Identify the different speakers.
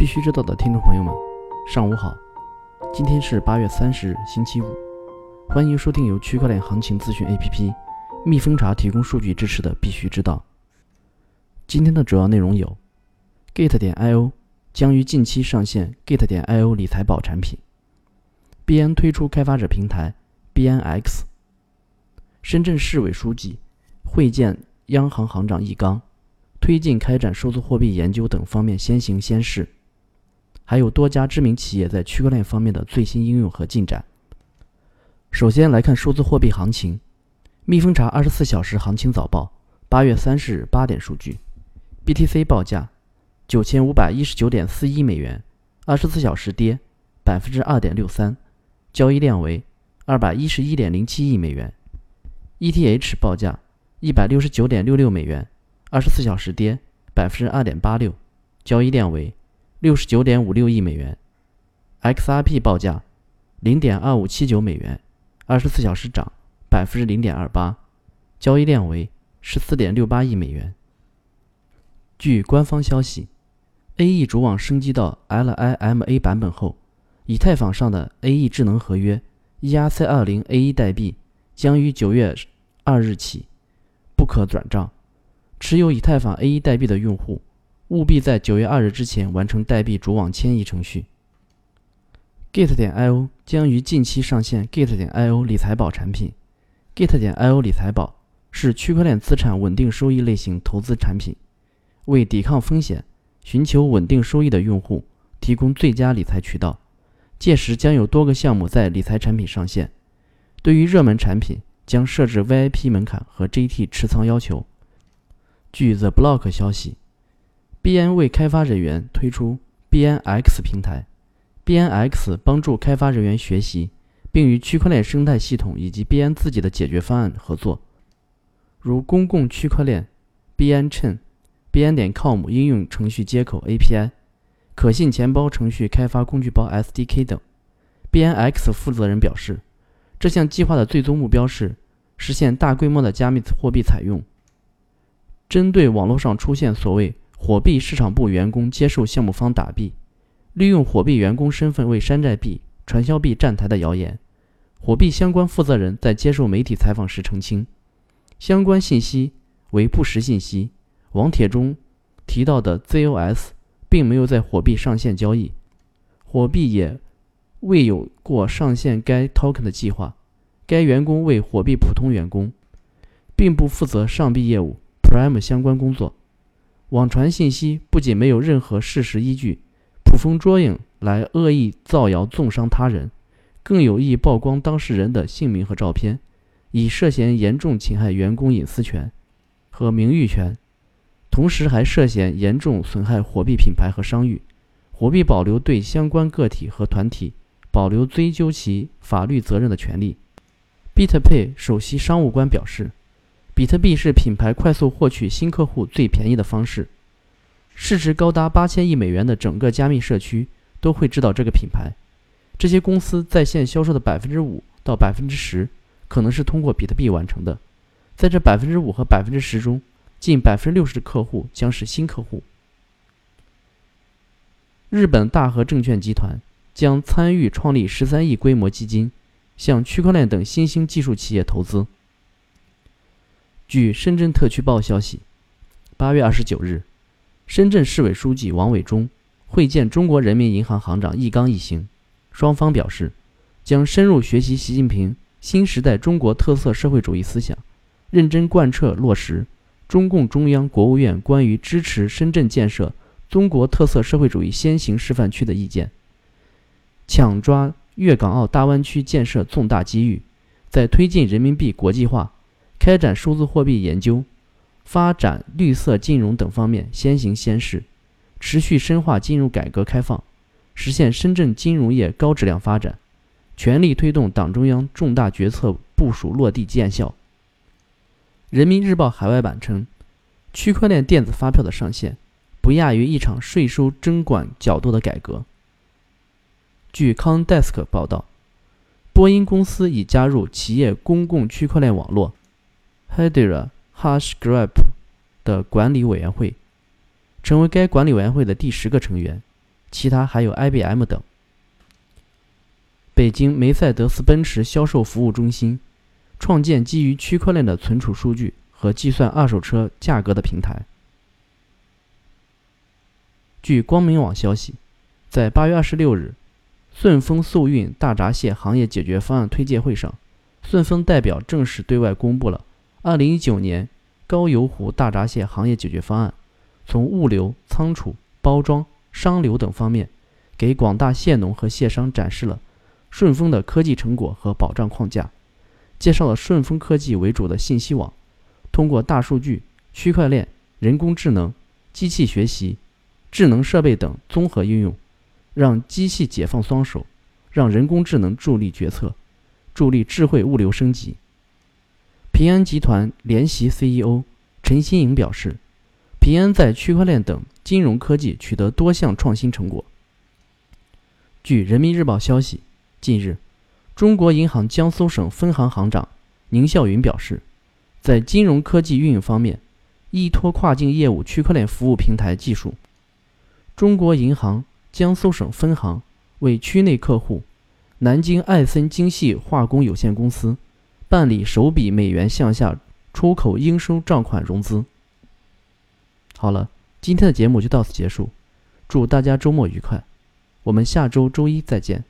Speaker 1: 必须知道的听众朋友们，上午好。今天是八月三十日，星期五。欢迎收听由区块链行情资讯 APP 蜜蜂茶提供数据支持的《必须知道》。今天的主要内容有：Gate 点 IO 将于近期上线 Gate 点 IO 理财宝产品；BN 推出开发者平台 BNX；深圳市委书记会见央行行长易纲。推进开展数字货币研究等方面先行先试，还有多家知名企业在区块链方面的最新应用和进展。首先来看数字货币行情，蜜蜂茶二十四小时行情早报，八月三十日八点数据，BTC 报价九千五百一十九点四一美元，二十四小时跌百分之二点六三，交易量为二百一十一点零七亿美元，ETH 报价一百六十九点六六美元。二十四小时跌百分之二点八六，交易量为六十九点五六亿美元。XRP 报价零点二五七九美元，二十四小时涨百分之零点二八，交易量为十四点六八亿美元。据官方消息，AE 主网升级到 LIMA 版本后，以太坊上的 AE 智能合约 ERC20 AE 代币将于九月二日起不可转账。持有以太坊 A1 代币的用户，务必在九月二日之前完成代币主网迁移程序。Git 点 IO 将于近期上线 Git 点 IO 理财宝产品。Git 点 IO 理财宝是区块链资产稳定收益类型投资产品，为抵抗风险、寻求稳定收益的用户提供最佳理财渠道。届时将有多个项目在理财产品上线。对于热门产品，将设置 VIP 门槛和 GT 持仓要求。据 The Block 消息，BN 为开发人员推出 BNX 平台，BNX 帮助开发人员学习，并与区块链生态系统以及 BN 自己的解决方案合作，如公共区块链 BN Chain、BN 点 com 应用程序接口 API、可信钱包程序开发工具包 SDK 等。BNX 负责人表示，这项计划的最终目标是实现大规模的加密货币采用。针对网络上出现所谓火币市场部员工接受项目方打币，利用火币员工身份为山寨币、传销币站台的谣言，火币相关负责人在接受媒体采访时澄清，相关信息为不实信息。网帖中提到的 ZOS 并没有在火币上线交易，火币也未有过上线该 token 的计划。该员工为火币普通员工，并不负责上币业务。Prime 相关工作，网传信息不仅没有任何事实依据，捕风捉影来恶意造谣重伤他人，更有意曝光当事人的姓名和照片，以涉嫌严重侵害员工隐私权和名誉权，同时还涉嫌严重损害火币品牌和商誉。火币保留对相关个体和团体保留追究其法律责任的权利。BitPay 首席商务官表示。比特币是品牌快速获取新客户最便宜的方式。市值高达八千亿美元的整个加密社区都会知道这个品牌。这些公司在线销售的百分之五到百分之十，可能是通过比特币完成的。在这百分之五和百分之十中，近百分之六十的客户将是新客户。日本大和证券集团将参与创立十三亿规模基金，向区块链等新兴技术企业投资。据深圳特区报消息，八月二十九日，深圳市委书记王伟忠会见中国人民银行行长易纲一行，双方表示，将深入学习习近平新时代中国特色社会主义思想，认真贯彻落实中共中央、国务院关于支持深圳建设中国特色社会主义先行示范区的意见，抢抓粤港澳大湾区建设重大机遇，在推进人民币国际化。开展数字货币研究、发展绿色金融等方面先行先试，持续深化金融改革开放，实现深圳金融业高质量发展，全力推动党中央重大决策部署落地见效。人民日报海外版称，区块链电子发票的上线，不亚于一场税收征管角度的改革。据 CoinDesk 报道，波音公司已加入企业公共区块链网络。Hedera HashGraph 的管理委员会，成为该管理委员会的第十个成员，其他还有 IBM 等。北京梅赛德斯奔驰销售服务中心创建基于区块链的存储数据和计算二手车价格的平台。据光明网消息，在八月二十六日，顺丰速运大闸蟹行业解决方案推介会上，顺丰代表正式对外公布了二零一九年高邮湖大闸蟹行业解决方案，从物流、仓储、包装、商流等方面，给广大蟹农和蟹商展示了顺丰的科技成果和保障框架，介绍了顺丰科技为主的信息网，通过大数据、区块链、人工智能、机器学习。智能设备等综合应用，让机器解放双手，让人工智能助力决策，助力智慧物流升级。平安集团联席 CEO 陈新颖表示，平安在区块链等金融科技取得多项创新成果。据人民日报消息，近日，中国银行江苏省分行行长宁孝云表示，在金融科技运用方面，依托跨境业务区块链服务平台技术。中国银行江苏省分行为区内客户南京艾森精细化工有限公司办理首笔美元向下出口应收账款融资。好了，今天的节目就到此结束，祝大家周末愉快，我们下周周一再见。